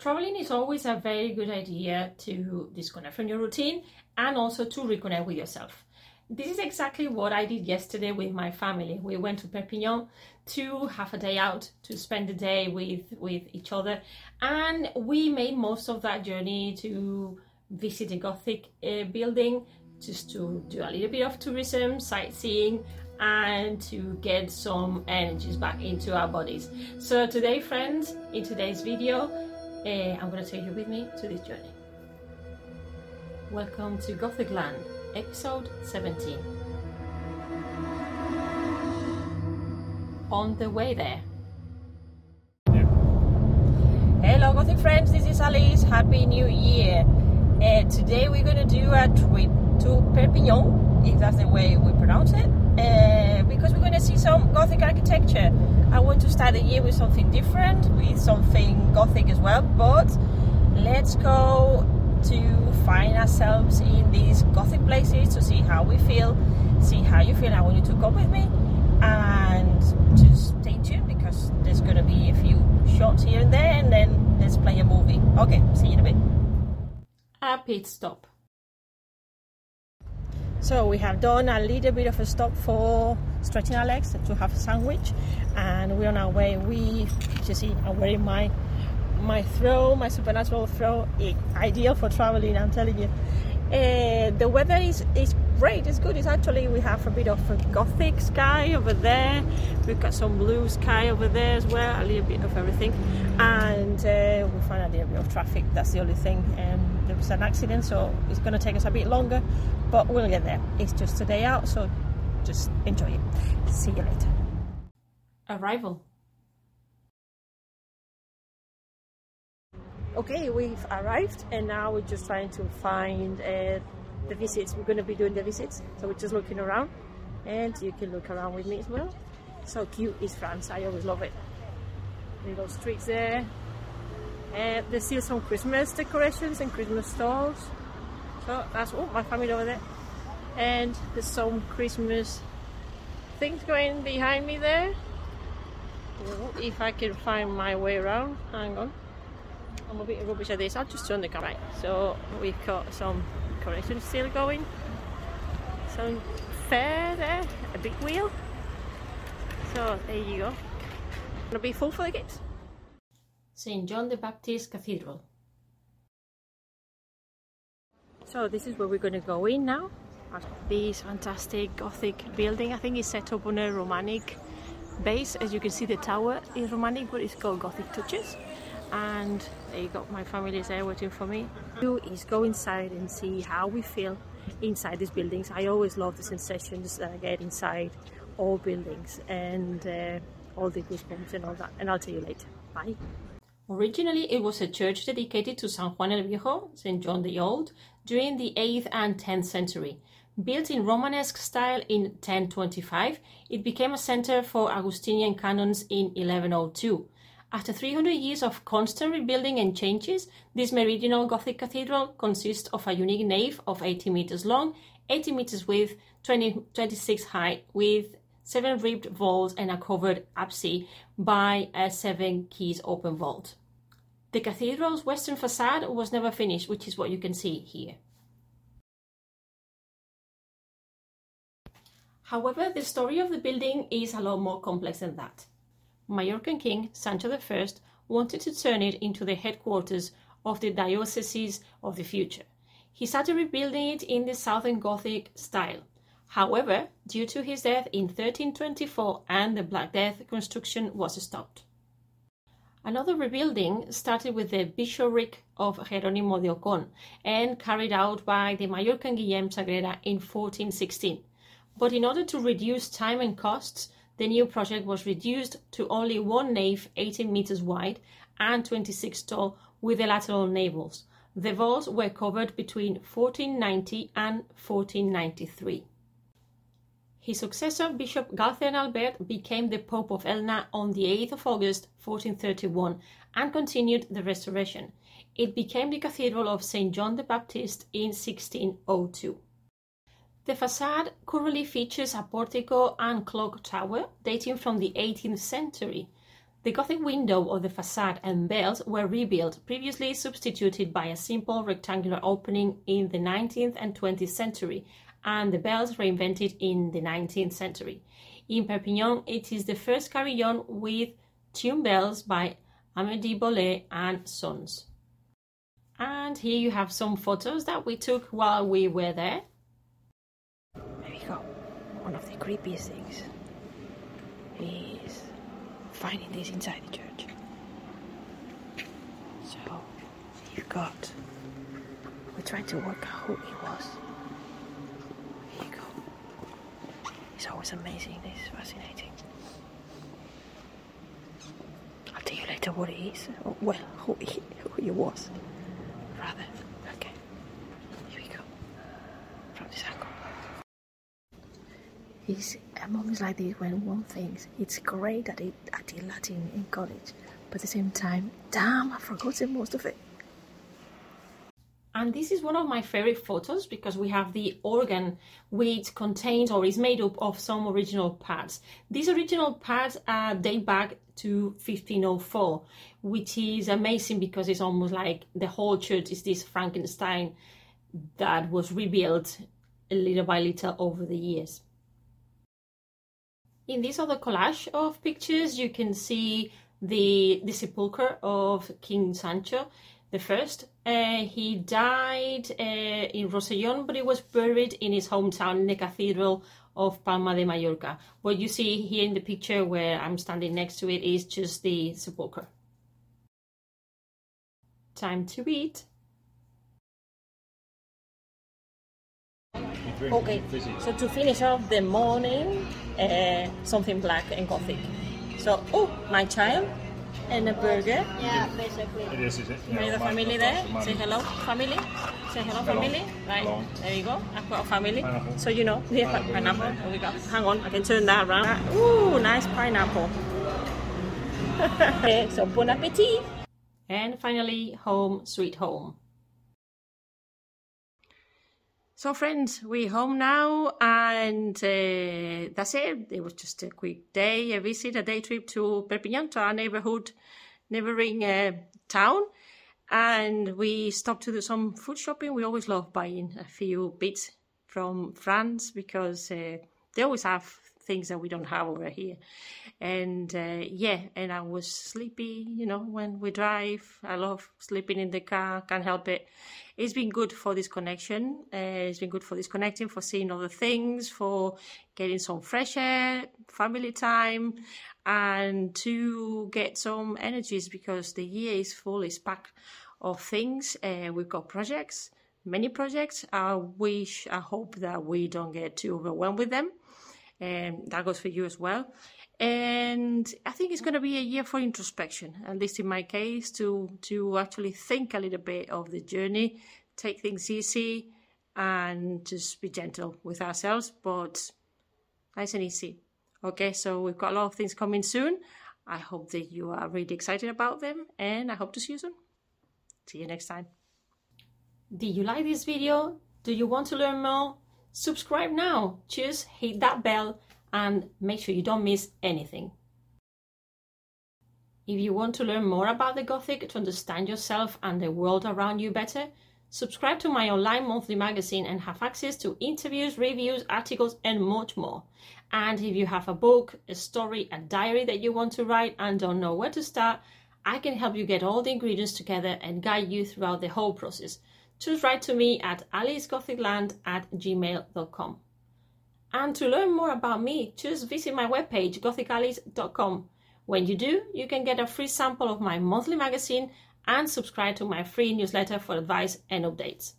Traveling is always a very good idea to disconnect from your routine and also to reconnect with yourself. This is exactly what I did yesterday with my family. We went to Perpignan to have a day out to spend the day with with each other, and we made most of that journey to visit a Gothic uh, building, just to do a little bit of tourism, sightseeing, and to get some energies back into our bodies. So today, friends, in today's video uh, I'm going to take you with me to this journey. Welcome to Gothic Land, episode 17. On the way there. Hello, Gothic friends, this is Alice. Happy New Year. Uh, today we're going to do a trip to Perpignan, if that's the way we pronounce it, uh, because we're going to see some Gothic architecture. I want to start the year with something different, with something Gothic as well, but let's go to find ourselves in these Gothic places to see how we feel, see how you feel. I want you to come with me and just stay tuned because there's going to be a few shots here and there, and then let's play a movie. Okay, see you in a bit. A pit stop. So we have done a little bit of a stop for stretching our legs to have a sandwich, and we're on our way. We, you see, I'm wearing my my throw, my supernatural throw, ideal for traveling. I'm telling you. Uh, the weather is, is great. It's good. It's actually we have a bit of a gothic sky over there. We've got some blue sky over there as well. A little bit of everything, and uh, we find a little bit of traffic. That's the only thing. Um, there was an accident, so it's going to take us a bit longer, but we'll get there. It's just a day out, so just enjoy it. See you later. Arrival. Okay, we've arrived and now we're just trying to find uh, the visits. We're going to be doing the visits, so we're just looking around and you can look around with me as well. So cute is France, I always love it. Little streets there. Uh, and there's still some Christmas decorations and Christmas stalls. So that's oh my family over there. And there's some Christmas things going behind me there. If I can find my way around, hang on. I'm a bit rubbish at this. I'll just turn the camera. Right, so we've got some corrections still going. Some fair there, a big wheel. So there you go. Gonna be full for the kids. St. John the Baptist Cathedral. So this is where we're going to go in now. This fantastic Gothic building. I think it's set up on a Romanic base. As you can see, the tower is Romanic, but it's got Gothic touches and there you go my family is there waiting for me do is go inside and see how we feel inside these buildings i always love the sensations that i get inside all buildings and uh, all the goosebumps and all that and i'll tell you later bye Originally, it was a church dedicated to San Juan el Viejo, St. John the Old, during the 8th and 10th century. Built in Romanesque style in 1025, it became a center for Augustinian canons in 1102. After 300 years of constant rebuilding and changes, this meridional Gothic cathedral consists of a unique nave of 80 meters long, 80 meters width, 20, 26 high, with seven ribbed vaults and a covered apse by a seven keys open vault. The cathedral's western facade was never finished, which is what you can see here. However, the story of the building is a lot more complex than that. Majorcan king Sancho I wanted to turn it into the headquarters of the diocese of the future. He started rebuilding it in the Southern Gothic style. However, due to his death in 1324 and the Black Death, construction was stopped. Another rebuilding started with the bishopric of Jerónimo de Ocon and carried out by the Majorcan Guillem Sagrera in 1416. But in order to reduce time and costs, the new project was reduced to only one nave 18 meters wide and 26 tall with the lateral navels. The vaults were covered between 1490 and 1493. His successor, Bishop Galthen Albert, became the Pope of Elna on the 8th of August 1431 and continued the restoration. It became the Cathedral of St. John the Baptist in 1602. The facade currently features a portico and clock tower dating from the 18th century. The Gothic window of the facade and bells were rebuilt, previously substituted by a simple rectangular opening in the 19th and 20th century, and the bells were invented in the 19th century. In Perpignan, it is the first carillon with tune bells by Amédée Bollée and Sons. And here you have some photos that we took while we were there. There we go. One of the creepiest things is finding this inside the church. So you've got. We're trying to work out who he was. Here you go. It's always amazing. Is fascinating. I'll tell you later what he is. Well, who he, who he was rather. Okay, here we go. From this angle. It's a moments like this when one thinks it's great that it, I did Latin in college, but at the same time, damn, I've forgotten most of it. And this is one of my favorite photos because we have the organ which contains or is made up of some original parts. These original parts uh, date back to 1504, which is amazing because it's almost like the whole church is this Frankenstein that was rebuilt little by little over the years. In this other collage of pictures, you can see the, the sepulchre of King Sancho the first. Uh, he died uh, in Rosellón, but he was buried in his hometown in the Cathedral of Palma de Mallorca. What you see here in the picture where I'm standing next to it is just the sepulchre. Time to eat. Okay, so to finish off the morning, uh, something black and gothic. So, oh, my child and a burger. Yeah, basically. It is, is it? Yeah, Yeah, the family there. my- Say hello, family. Say hello, Hello. family. Right, Hello. there you go. I've got a family. Pineapple. So you know, yeah, Pineapple. pineapple. There we go. Hang on, I can turn that around. Ooh, nice pineapple. okay, so bon appetit. And finally, home sweet home. So, friends, we're home now, and uh, that's it. It was just a quick day, a visit, a day trip to Perpignan, to our neighborhood, neighboring uh, town. And we stopped to do some food shopping. We always love buying a few bits from France because uh, they always have things that we don't have over here. And uh, yeah, and I was sleepy, you know, when we drive. I love sleeping in the car, can't help it. It's been good for this connection. Uh, it's been good for disconnecting, for seeing other things, for getting some fresh air, family time, and to get some energies because the year is full, it's packed of things. Uh, we've got projects, many projects. I wish, I hope that we don't get too overwhelmed with them. And that goes for you as well. And I think it's going to be a year for introspection, at least in my case, to to actually think a little bit of the journey, take things easy, and just be gentle with ourselves, but nice and easy. Okay, so we've got a lot of things coming soon. I hope that you are really excited about them, and I hope to see you soon. See you next time. Did you like this video? Do you want to learn more? Subscribe now. Just hit that bell and make sure you don't miss anything. If you want to learn more about the Gothic to understand yourself and the world around you better, subscribe to my online monthly magazine and have access to interviews, reviews, articles, and much more. And if you have a book, a story, a diary that you want to write and don't know where to start, I can help you get all the ingredients together and guide you throughout the whole process. Just write to me at alicegothicland at gmail.com. And to learn more about me, just visit my webpage, gothicalice.com. When you do, you can get a free sample of my monthly magazine and subscribe to my free newsletter for advice and updates.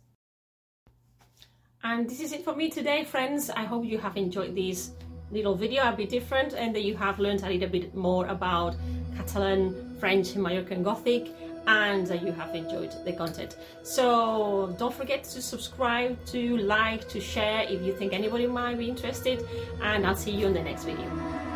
And this is it for me today, friends. I hope you have enjoyed this little video, a bit different, and that you have learned a little bit more about Catalan, French, and Mallorcan Gothic, and that you have enjoyed the content. So don't forget to subscribe, to like, to share if you think anybody might be interested, and I'll see you in the next video.